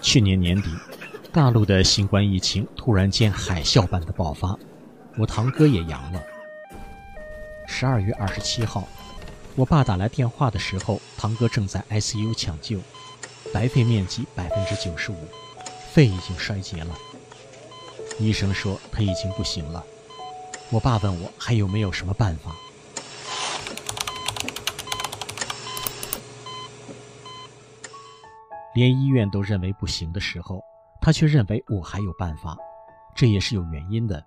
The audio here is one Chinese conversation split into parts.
去年年底，大陆的新冠疫情突然间海啸般的爆发，我堂哥也阳了。十二月二十七号，我爸打来电话的时候，堂哥正在 ICU 抢救，白肺面积百分之九十五，肺已经衰竭了。医生说他已经不行了。我爸问我还有没有什么办法。连医院都认为不行的时候，他却认为我还有办法，这也是有原因的。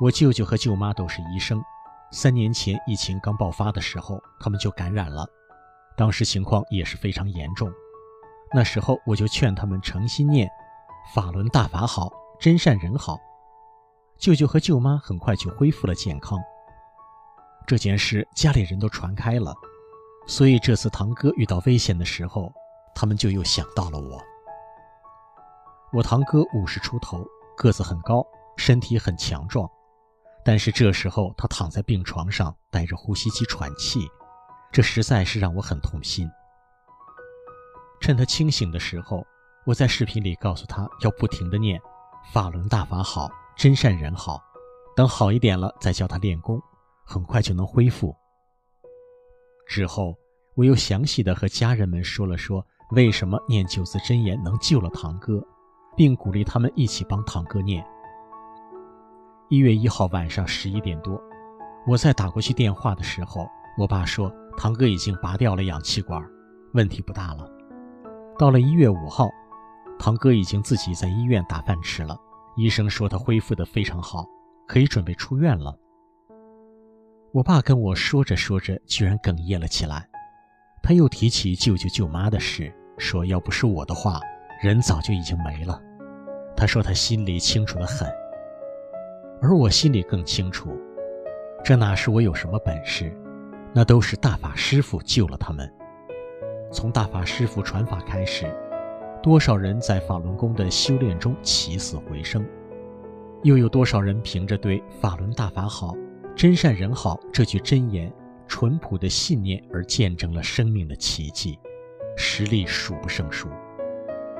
我舅舅和舅妈都是医生，三年前疫情刚爆发的时候，他们就感染了，当时情况也是非常严重。那时候我就劝他们诚心念“法轮大法好，真善人好”，舅舅和舅妈很快就恢复了健康。这件事家里人都传开了，所以这次堂哥遇到危险的时候。他们就又想到了我。我堂哥五十出头，个子很高，身体很强壮，但是这时候他躺在病床上，带着呼吸机喘气，这实在是让我很痛心。趁他清醒的时候，我在视频里告诉他要不停的念“法轮大法好，真善人好”，等好一点了再教他练功，很快就能恢复。之后，我又详细的和家人们说了说。为什么念九字真言能救了堂哥，并鼓励他们一起帮堂哥念。一月一号晚上十一点多，我在打过去电话的时候，我爸说堂哥已经拔掉了氧气管，问题不大了。到了一月五号，堂哥已经自己在医院打饭吃了，医生说他恢复得非常好，可以准备出院了。我爸跟我说着说着，居然哽咽了起来。他又提起舅舅舅妈的事，说要不是我的话，人早就已经没了。他说他心里清楚的很，而我心里更清楚，这哪是我有什么本事，那都是大法师父救了他们。从大法师父传法开始，多少人在法轮功的修炼中起死回生，又有多少人凭着对法轮大法好、真善人好这句真言。淳朴的信念而见证了生命的奇迹，实力数不胜数。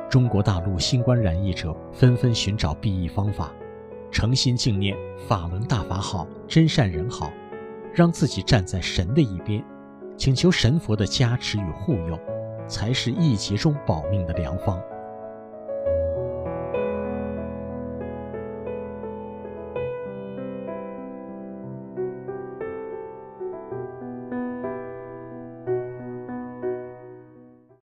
中国大陆新冠染疫者纷纷寻找避疫方法，诚心敬念法轮大法好，真善人好，让自己站在神的一边，请求神佛的加持与护佑，才是疫劫中保命的良方。